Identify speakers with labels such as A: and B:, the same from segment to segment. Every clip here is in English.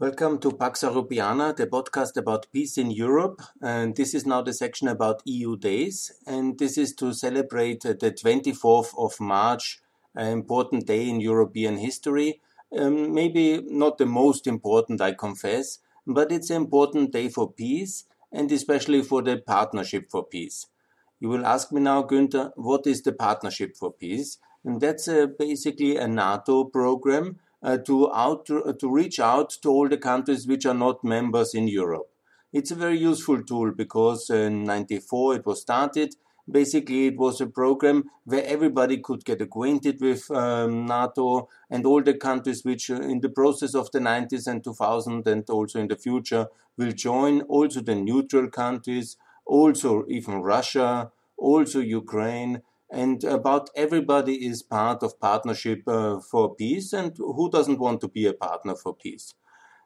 A: Welcome to Pax Europiana, the podcast about peace in Europe. And this is now the section about EU days. And this is to celebrate the 24th of March, an important day in European history. Um, maybe not the most important, I confess, but it's an important day for peace and especially for the Partnership for Peace. You will ask me now, Günther, what is the Partnership for Peace? And that's uh, basically a NATO program uh, to, out, uh, to reach out to all the countries which are not members in Europe. It's a very useful tool because in 94 it was started. Basically, it was a program where everybody could get acquainted with um, NATO and all the countries which, uh, in the process of the 90s and 2000 and also in the future, will join. Also, the neutral countries, also even Russia, also Ukraine, and about everybody is part of Partnership uh, for Peace, and who doesn't want to be a partner for peace?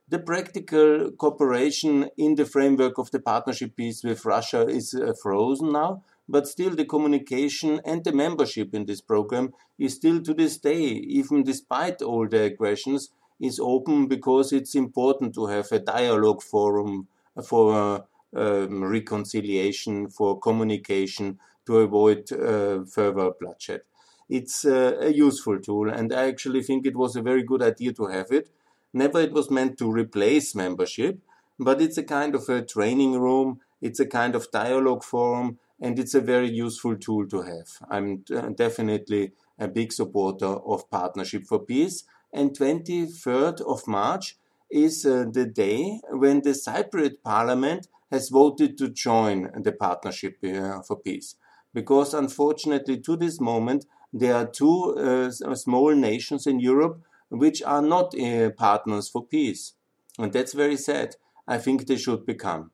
A: The practical cooperation in the framework of the Partnership Peace with Russia is uh, frozen now, but still the communication and the membership in this program is still to this day, even despite all the aggressions, is open because it's important to have a dialogue forum for uh, um, reconciliation, for communication, to avoid uh, further bloodshed. It's uh, a useful tool, and I actually think it was a very good idea to have it. Never it was meant to replace membership, but it's a kind of a training room, it's a kind of dialogue forum, and it's a very useful tool to have. I'm uh, definitely a big supporter of Partnership for Peace. And 23rd of March is uh, the day when the Cypriot Parliament has voted to join the Partnership uh, for Peace because unfortunately to this moment there are two uh, small nations in Europe which are not uh, partners for peace. And that's very sad. I think they should become.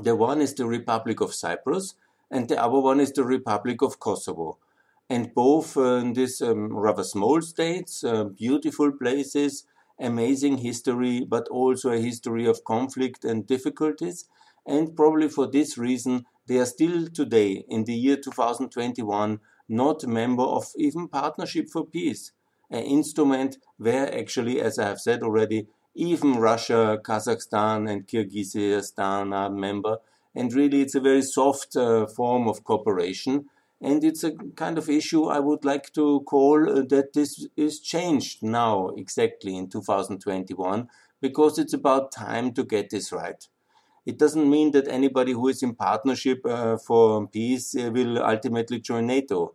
A: The one is the Republic of Cyprus, and the other one is the Republic of Kosovo. And both uh, these um, rather small states, uh, beautiful places, amazing history, but also a history of conflict and difficulties. And probably for this reason, they are still today, in the year 2021, not a member of even Partnership for Peace, an instrument where actually, as I have said already, even Russia, Kazakhstan, and Kyrgyzstan are member. And really, it's a very soft uh, form of cooperation. And it's a kind of issue I would like to call uh, that this is changed now, exactly in 2021, because it's about time to get this right. It doesn't mean that anybody who is in partnership uh, for peace uh, will ultimately join NATO.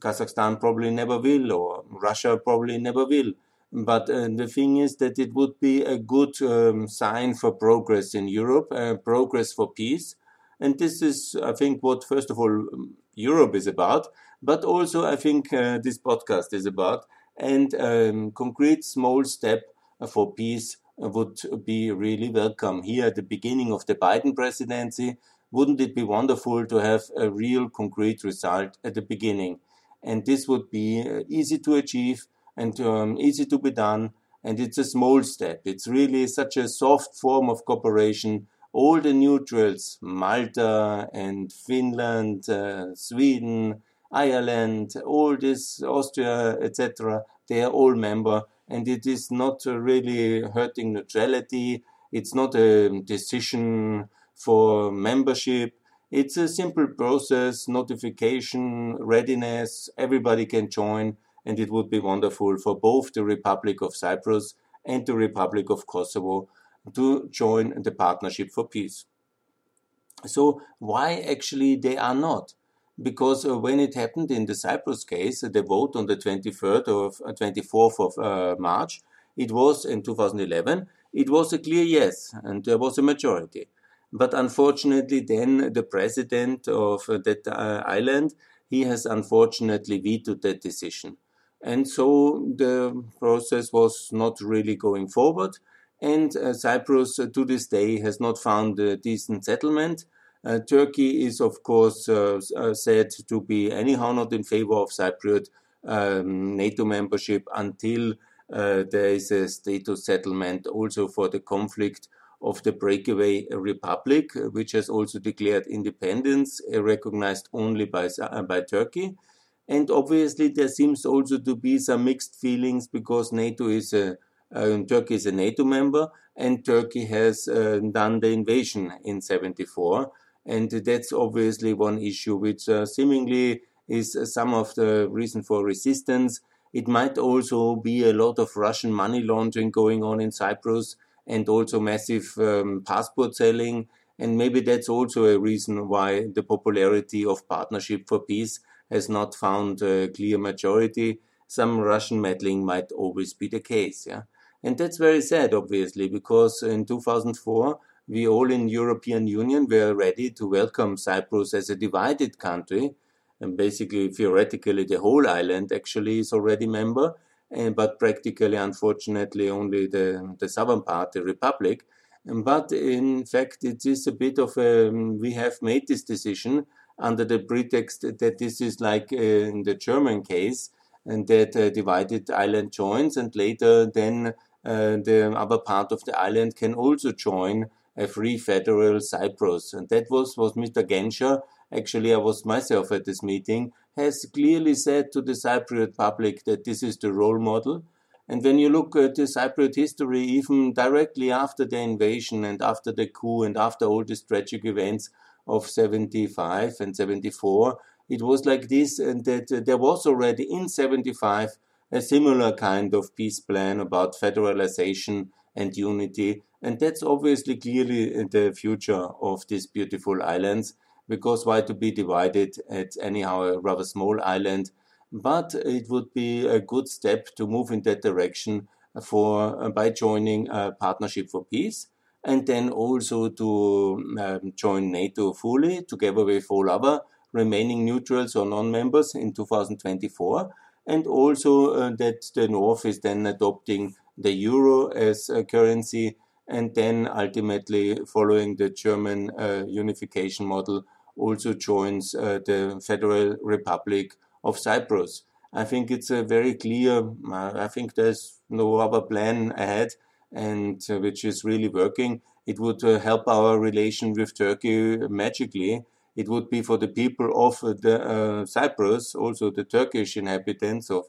A: Kazakhstan probably never will, or Russia probably never will. But uh, the thing is that it would be a good um, sign for progress in Europe, uh, progress for peace. And this is, I think, what, first of all, um, Europe is about, but also I think uh, this podcast is about, and um, concrete small step for peace would be really welcome. Here at the beginning of the Biden presidency, wouldn't it be wonderful to have a real concrete result at the beginning? And this would be uh, easy to achieve and um, easy to be done. And it's a small step. It's really such a soft form of cooperation. All the neutrals, Malta and Finland, uh, Sweden, Ireland, all this, Austria, etc., they are all member and it is not uh, really hurting neutrality. It's not a decision for membership. It's a simple process, notification, readiness, everybody can join, and it would be wonderful for both the Republic of Cyprus and the Republic of Kosovo to join the Partnership for Peace. So, why actually they are not? Because uh, when it happened in the Cyprus case, the vote on the 23rd of uh, 24th of uh, March, it was in 2011, it was a clear yes, and there was a majority. But unfortunately, then the president of uh, that uh, island, he has unfortunately vetoed that decision. And so the process was not really going forward. And uh, Cyprus, to this day, has not found a decent settlement uh, Turkey is, of course, uh, uh, said to be anyhow not in favor of Cypriot um, NATO membership until there is a status settlement also for the conflict of the breakaway republic, which has also declared independence, recognized only by, by Turkey. And obviously, there seems also to be some mixed feelings because NATO is a, uh, Turkey is a NATO member, and Turkey has uh, done the invasion in 74. And that's obviously one issue which uh, seemingly is some of the reason for resistance. It might also be a lot of Russian money laundering going on in Cyprus and also massive um, passport selling. And maybe that's also a reason why the popularity of Partnership for Peace has not found a clear majority. Some Russian meddling might always be the case. Yeah. And that's very sad, obviously, because in 2004, we all in European Union were ready to welcome Cyprus as a divided country. And basically, theoretically, the whole island actually is already member, and, but practically, unfortunately, only the, the southern part, the republic. But in fact, it is a bit of a, we have made this decision under the pretext that this is like uh, in the German case, and that uh, divided island joins, and later then uh, the other part of the island can also join a free federal Cyprus. And that was what Mr. Genscher, actually I was myself at this meeting, has clearly said to the Cypriot public that this is the role model. And when you look at the Cypriot history, even directly after the invasion and after the coup and after all these tragic events of 75 and 74, it was like this, and that uh, there was already in 75 a similar kind of peace plan about federalization and unity. And that's obviously clearly the future of these beautiful islands, because why to be divided? It's anyhow a rather small island, but it would be a good step to move in that direction for uh, by joining a partnership for peace and then also to um, join NATO fully together with all other remaining neutrals or non-members in 2024 and also uh, that the North is then adopting the euro as a currency, and then ultimately, following the German uh, unification model, also joins uh, the Federal Republic of Cyprus. I think it's a very clear, uh, I think there's no other plan ahead, and uh, which is really working. It would uh, help our relation with Turkey magically it would be for the people of the uh, Cyprus, also the Turkish inhabitants of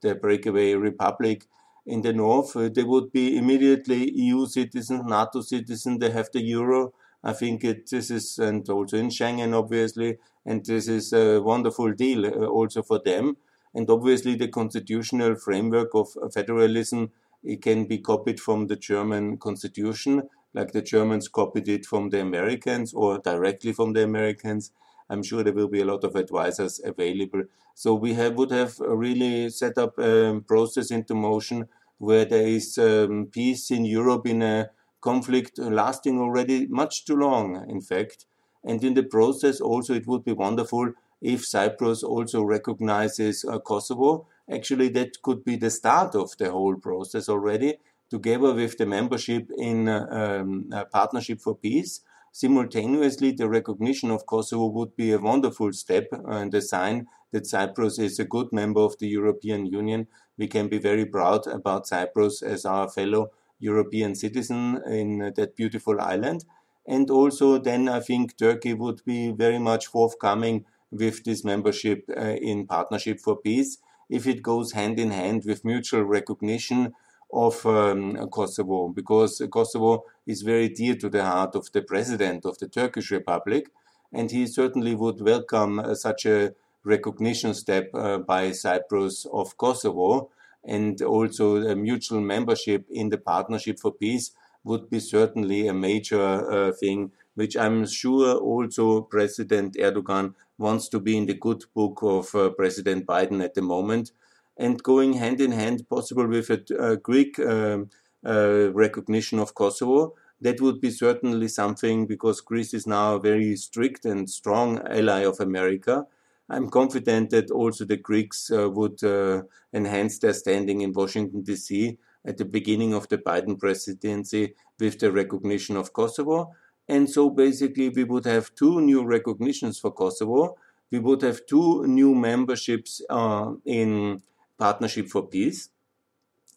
A: the breakaway republic in the north. Uh, they would be immediately EU citizens, NATO citizens. They have the euro. I think it, this is, and also in Schengen, obviously, and this is a wonderful deal uh, also for them. And obviously, the constitutional framework of federalism it can be copied from the German constitution like the Germans copied it from the Americans or directly from the Americans. I'm sure there will be a lot of advisors available. So we have, would have really set up a process into motion where there is um, peace in Europe in a conflict lasting already much too long, in fact. And in the process, also, it would be wonderful if Cyprus also recognizes uh, Kosovo. Actually, that could be the start of the whole process already together with the membership in um, a Partnership for Peace. Simultaneously, the recognition of Kosovo would be a wonderful step and a sign that Cyprus is a good member of the European Union. We can be very proud about Cyprus as our fellow European citizen in that beautiful island. And also, then I think Turkey would be very much forthcoming with this membership uh, in Partnership for Peace if it goes hand in hand with mutual recognition of um, Kosovo because Kosovo is very dear to the heart of the president of the Turkish Republic, and he certainly would welcome uh, such a recognition step uh, by Cyprus of Kosovo, and also a mutual membership in the Partnership for Peace would be certainly a major uh, thing, which I'm sure also President Erdogan wants to be in the good book of uh, President Biden at the moment and going hand in hand, possible with a, a Greek um, uh, recognition of Kosovo. That would be certainly something because Greece is now a very strict and strong ally of America. I'm confident that also the Greeks uh, would uh, enhance their standing in Washington, D.C. at the beginning of the Biden presidency with the recognition of Kosovo. And so basically, we would have two new recognitions for Kosovo. We would have two new memberships uh, in Partnership for Peace.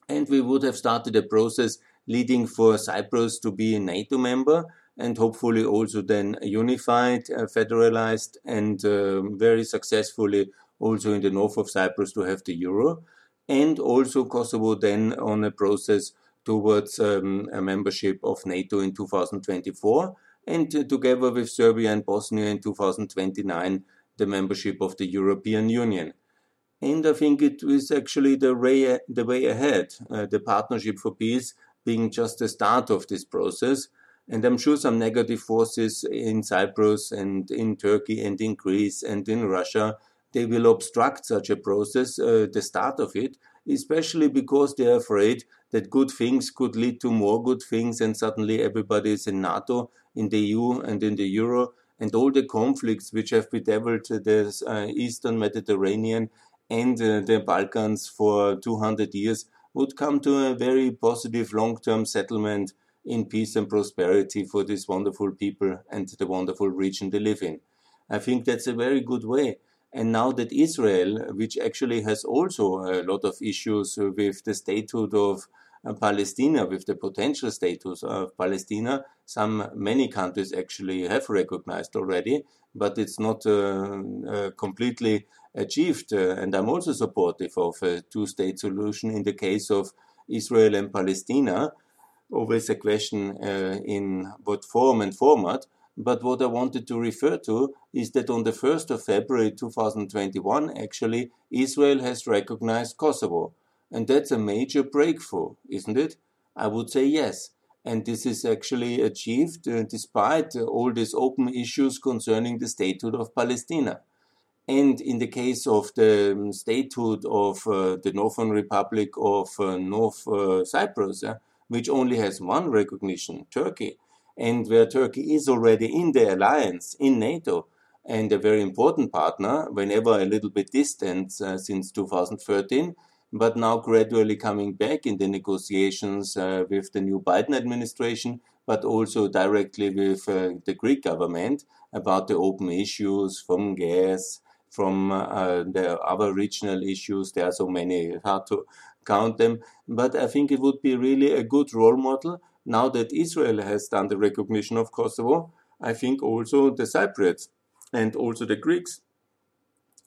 A: And we would have started a process leading for Cyprus to be a NATO member and hopefully also then unified, uh, federalized, and uh, very successfully also in the north of Cyprus to have the euro. And also Kosovo then on a process towards um, a membership of NATO in 2024, and together with Serbia and Bosnia in 2029, the membership of the European Union. And I think it is actually the way, the way ahead, uh, the Partnership for Peace being just the start of this process. And I'm sure some negative forces in Cyprus and in Turkey and in Greece and in Russia, they will obstruct such a process, uh, the start of it, especially because they're afraid that good things could lead to more good things and suddenly everybody is in NATO, in the EU and in the Euro and all the conflicts which have bedeviled the uh, Eastern Mediterranean and the Balkans for 200 years would come to a very positive long-term settlement in peace and prosperity for these wonderful people and the wonderful region they live in. I think that's a very good way. And now that Israel, which actually has also a lot of issues with the statehood of uh, Palestine, with the potential status of Palestine, some many countries actually have recognized already, but it's not uh, uh, completely achieved. Uh, and I'm also supportive of a two-state solution in the case of Israel and Palestine always a question uh, in what form and format. But what I wanted to refer to is that on the 1st of February 2021, actually, Israel has recognized Kosovo. And that's a major breakthrough, isn't it? I would say yes. And this is actually achieved uh, despite uh, all these open issues concerning the statehood of Palestine. And in the case of the um, statehood of uh, the Northern Republic of uh, North uh, Cyprus, which only has one recognition, Turkey, and where Turkey is already in the alliance, in NATO, and a very important partner, whenever a little bit distant uh, since 2013, but now gradually coming back in the negotiations uh, with the new Biden administration, but also directly with uh, the Greek government about the open issues from gas, from uh, the other regional issues. There are so many, hard to count them. But I think it would be really a good role model now that Israel has done the recognition of Kosovo. I think also the Cypriots and also the Greeks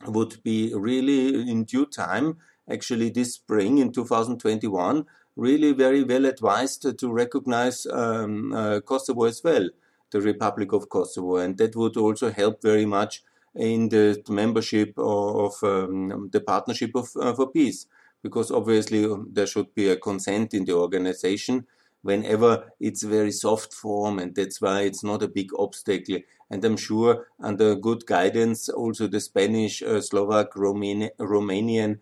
A: would be really in due time, actually this spring in 2021, really very well advised to recognize um, uh, Kosovo as well, the Republic of Kosovo. And that would also help very much in the membership of um, the Partnership of, uh, for Peace because obviously um, there should be a consent in the organization whenever it's very soft form and that's why it's not a big obstacle and i'm sure under good guidance also the spanish uh, slovak Romani- romanian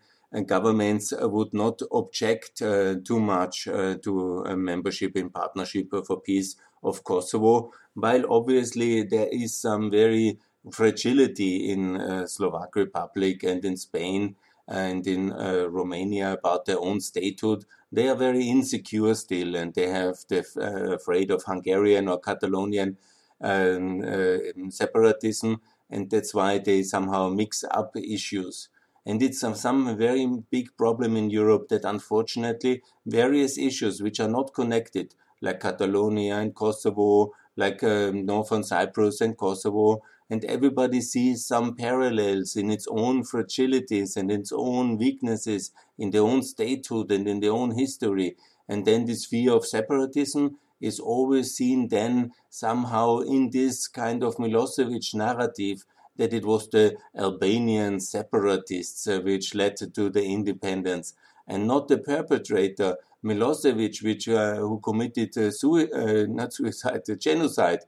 A: governments would not object uh, too much uh, to membership in partnership for peace of kosovo while obviously there is some very fragility in uh, slovak republic and in spain and in uh, Romania about their own statehood, they are very insecure still, and they have the uh, afraid of Hungarian or Catalonian um, uh, separatism, and that's why they somehow mix up issues. And it's some, some very big problem in Europe that unfortunately various issues which are not connected, like Catalonia and Kosovo, like um, Northern Cyprus and Kosovo, and everybody sees some parallels in its own fragilities and its own weaknesses, in their own statehood and in their own history. And then this fear of separatism is always seen then somehow in this kind of Milosevic narrative that it was the Albanian separatists uh, which led to the independence and not the perpetrator Milosevic, which uh, who committed uh, sui- not suicide, genocide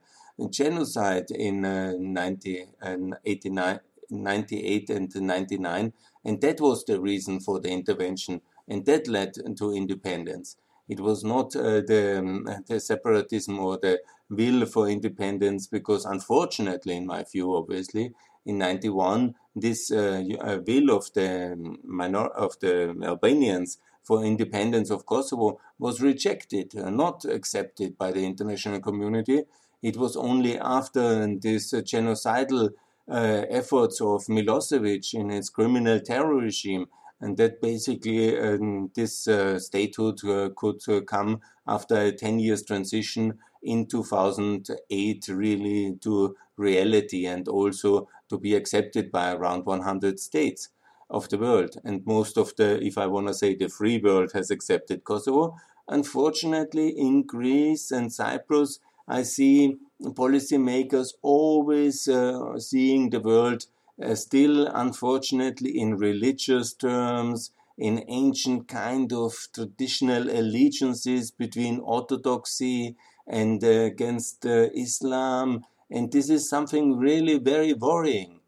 A: genocide in uh, 90, and 89, 98 and 99. And that was the reason for the intervention. And that led to independence. It was not uh, the, um, the separatism or the will for independence, because unfortunately, in my view, obviously, in 91, this uh, uh, will of the minor of the Albanians for independence of Kosovo was rejected, uh, not accepted by the international community, it was only after this uh, genocidal efforts of Milosevic in his criminal terror regime and that basically um, this uh, statehood uh, could come after a 10 years transition in 2008 really to reality and also to be accepted by around 100 states of the world. And most of the if i want to say the free world has accepted kosovo. Unfortunately, in Greece and Cyprus, I see policymakers always uh, seeing the world uh, still, unfortunately, in religious terms, in ancient kind of traditional allegiances between orthodoxy and against uh, Islam. And this is something really very worrying.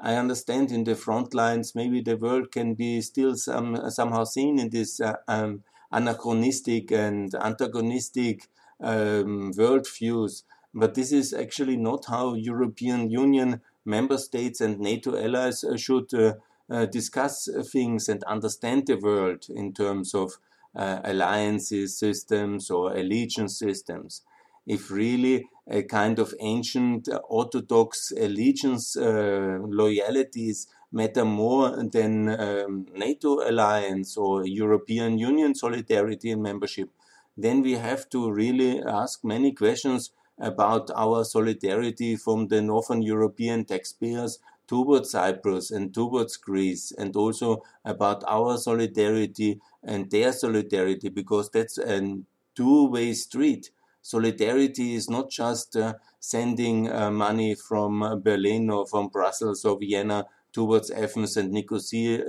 A: I understand in the front lines, maybe the world can be still some, somehow seen in this uh, um, anachronistic and antagonistic um, worldviews. But this is actually not how European Union member states and NATO allies uh, should uh, uh, discuss things and understand the world in terms of uh, alliances systems or allegiance systems. If really a kind of ancient orthodox allegiance uh, loyalties matter more than um, NATO alliance or European Union solidarity and membership, then we have to really ask many questions about our solidarity from the Northern European taxpayers towards Cyprus and towards Greece, and also about our solidarity and their solidarity, because that's a two way street. Solidarity is not just uh, sending uh, money from uh, Berlin or from Brussels or Vienna towards Athens and Nicosia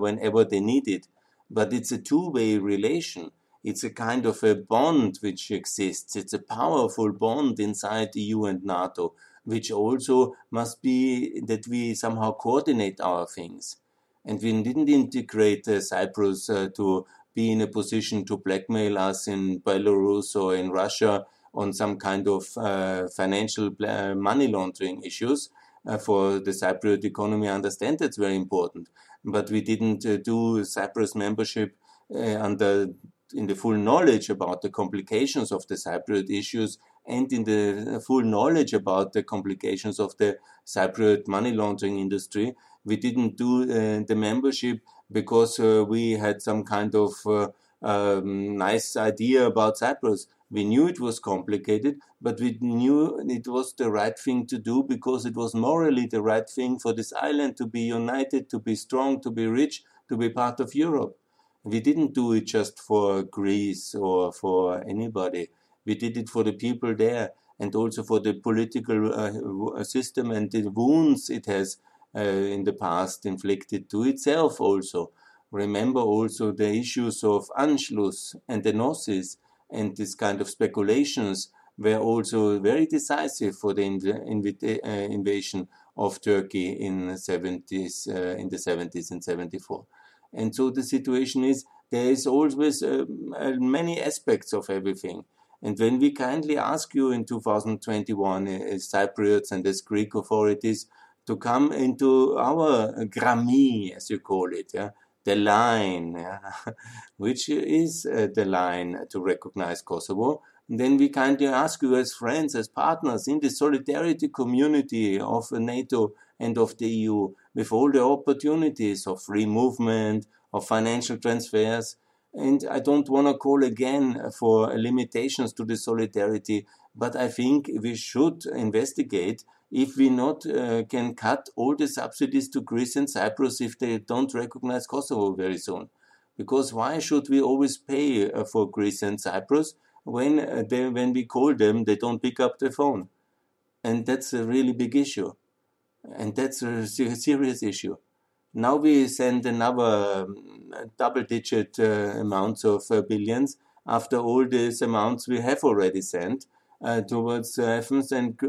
A: whenever they need it, but it's a two way relation. It's a kind of a bond which exists. It's a powerful bond inside the EU and NATO, which also must be that we somehow coordinate our things. And we didn't integrate uh, Cyprus uh, to be in a position to blackmail us in Belarus or in Russia on some kind of uh, financial uh, money laundering issues. Uh, for the Cypriot economy, I understand that's very important. But we didn't uh, do Cyprus membership under in the full knowledge about the complications of the Cypriot issues and in the full knowledge about the complications of the Cypriot money laundering industry. We didn't do uh, the membership because uh, we had some kind of uh, um, nice idea about Cyprus. We knew it was complicated, but we knew it was the right thing to do because it was morally the right thing for this island to be united, to be strong, to be rich, to be part of Europe. We didn't do it just for Greece or for anybody. We did it for the people there and also for the political uh, system and the wounds it has uh, in the past inflicted to itself also. Remember also the issues of Anschluss and the Enosis and this kind of speculations were also very decisive for the inv- uh, invasion of Turkey in 70s, uh, in the 70s and 74. And so the situation is there is always uh, uh, many aspects of everything. And when we kindly ask you in 2021 uh, as Cypriots and as Greek authorities to come into our grammi, as you call it, yeah, the line, yeah, which is uh, the line to recognize Kosovo, then we kindly ask you as friends, as partners in the solidarity community of NATO and of the EU, with all the opportunities of free movement, of financial transfers. And I don't want to call again for limitations to the solidarity, but I think we should investigate if we not uh, can cut all the subsidies to Greece and Cyprus if they don't recognize Kosovo very soon. Because why should we always pay uh, for Greece and Cyprus when uh, they, when we call them they don't pick up the phone? And that's a really big issue. And that's a serious issue. Now we send another um, double digit uh, amounts of uh, billions after all these amounts we have already sent towards Athens and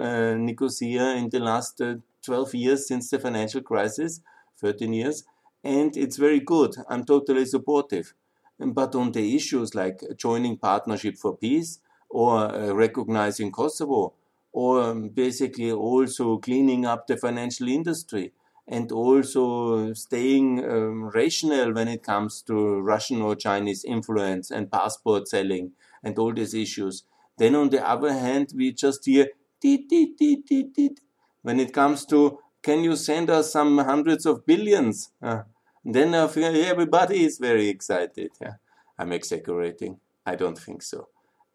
A: Nicosia in the last uh, 12 years since the financial crisis, 13 years. And it's very good. I'm totally supportive. But on the issues like joining Partnership for Peace or uh, recognizing Kosovo, or basically also cleaning up the financial industry and also staying um, rational when it comes to Russian or Chinese influence and passport selling and all these issues. Then on the other hand, we just hear when it comes to can you send us some hundreds of billions? Uh, then everybody is very excited. Yeah. I'm exaggerating. I don't think so.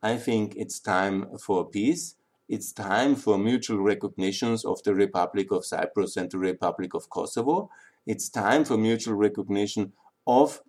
A: I think it's time for peace it's time for mutual recognitions of the Republic of Cyprus and the Republic of Kosovo. It's time for mutual recognition of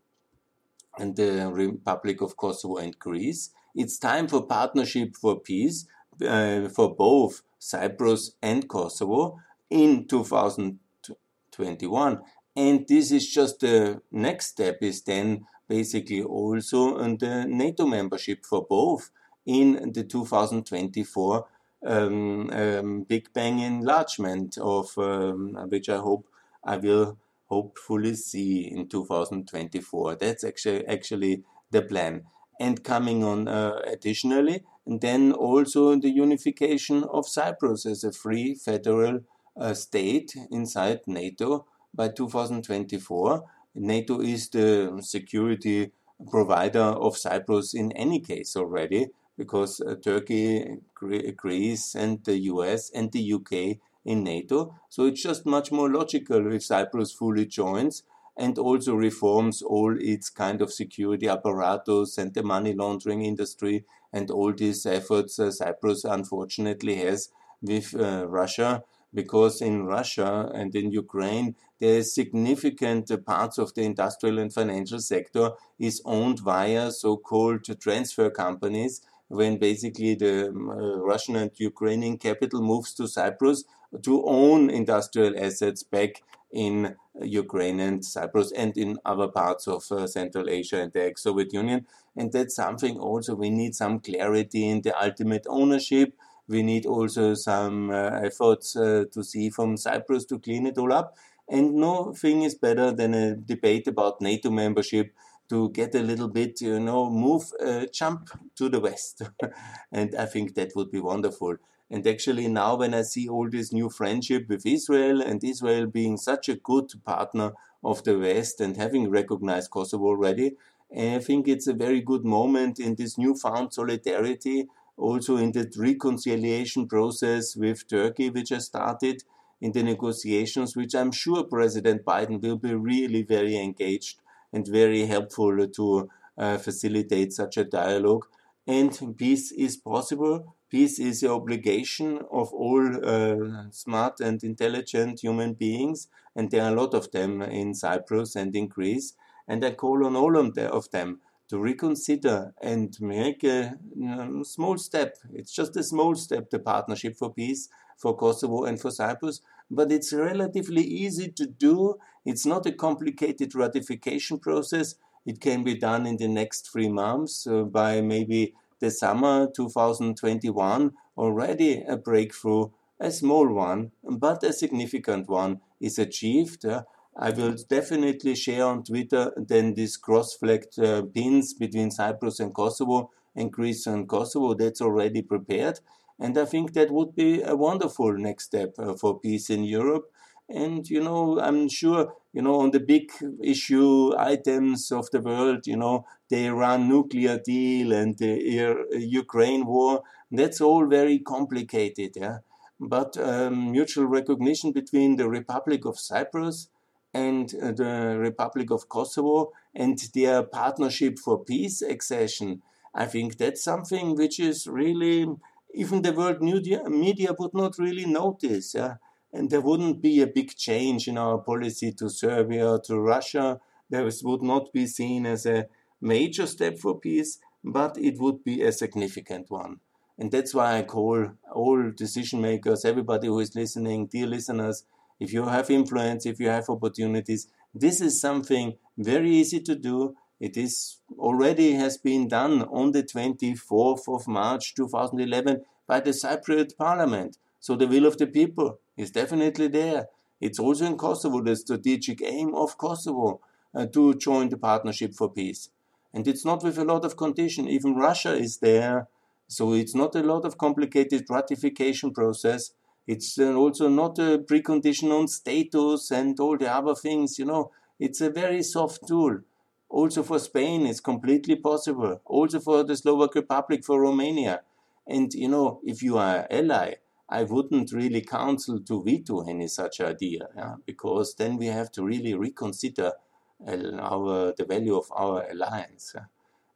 A: and the Republic of Kosovo and Greece. It's time for partnership for peace uh, for both Cyprus and Kosovo in 2021. And this is just the next step is then basically also on the NATO membership for both in the 2024 um, um, Big Bang enlargement of um, which I hope I will hopefully see in 2024. That's actually actually the plan. And coming on uh, additionally, and then also the unification of Cyprus as a free federal uh, state inside NATO by 2024. NATO is the security provider of Cyprus in any case already because uh, Turkey, Greece, and the US and the UK in NATO. So it's just much more logical if Cyprus fully joins and also reforms all its kind of security apparatus and the money laundering industry and all these efforts uh, Cyprus unfortunately has with uh, Russia because in Russia and in Ukraine there is significant uh, parts of the industrial and financial sector is owned via so-called transfer companies when basically the um, uh, Russian and Ukrainian capital moves to Cyprus to own industrial assets back in Ukraine and Cyprus and in other parts of uh, Central Asia and the ex-Soviet Union. And that's something also we need some clarity in the ultimate ownership. We need also some uh, efforts uh, to see from Cyprus to clean it all up. And nothing is better than a debate about NATO membership to get a little bit, you know, move, uh, jump to the west. and I think that would be wonderful. And actually, now when I see all this new friendship with Israel and Israel being such a good partner of the West and having recognized Kosovo already, I think it's a very good moment in this newfound solidarity, also in the reconciliation process with Turkey, which has started in the negotiations, which I'm sure President Biden will be really very engaged and very helpful to uh, facilitate such a dialogue. And peace is possible Peace is the obligation of all uh, smart and intelligent human beings, and there are a lot of them in Cyprus and in Greece. And I call on all of them to reconsider and make a um, small step. It's just a small step, the Partnership for Peace for Kosovo and for Cyprus, but it's relatively easy to do. It's not a complicated ratification process. It can be done in the next three months uh, by maybe the summer 2021 already a breakthrough, a small one, but a significant one is achieved. I will definitely share on Twitter then these cross-flagged uh, pins between Cyprus and Kosovo and Greece and Kosovo. That's already prepared. And I think that would be a wonderful next step uh, for peace in Europe. And, you know, I'm sure, you know, on the big issue items of the world, you know, the Iran nuclear deal and the Ukraine war, that's all very complicated. Yeah. But um, mutual recognition between the Republic of Cyprus and uh, the Republic of Kosovo and their partnership for peace accession, I think that's something which is really, even the world media, media would not really notice. Yeah? And there wouldn't be a big change in our policy to Serbia, to Russia. This would not be seen as a major step for peace, but it would be a significant one. And that's why I call all decision makers, everybody who is listening, dear listeners, if you have influence, if you have opportunities, this is something very easy to do. It is already has been done on the 24th of March 2011 by the Cypriot Parliament. So the will of the people is definitely there. It's also in Kosovo the strategic aim of Kosovo uh, to join the Partnership for Peace. And it's not with a lot of condition. Even Russia is there. So it's not a lot of complicated ratification process. It's uh, also not a precondition on status and all the other things. You know, it's a very soft tool. Also for Spain, it's completely possible. Also for the Slovak Republic, for Romania. And, you know, if you are an ally, I wouldn't really counsel to veto any such idea, yeah, because then we have to really reconsider uh, our the value of our alliance. Yeah.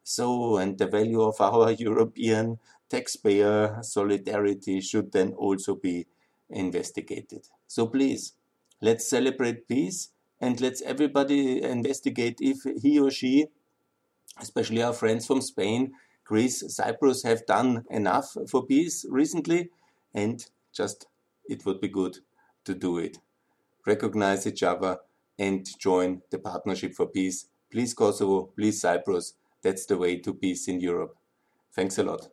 A: So, and the value of our European taxpayer solidarity should then also be investigated. So please, let's celebrate peace and let's everybody investigate if he or she especially our friends from Spain, Greece, Cyprus have done enough for peace recently, and just it would be good to do it. Recognize each other and join the Partnership for Peace. Please Kosovo, please Cyprus. That's the way to peace in Europe. Thanks a lot.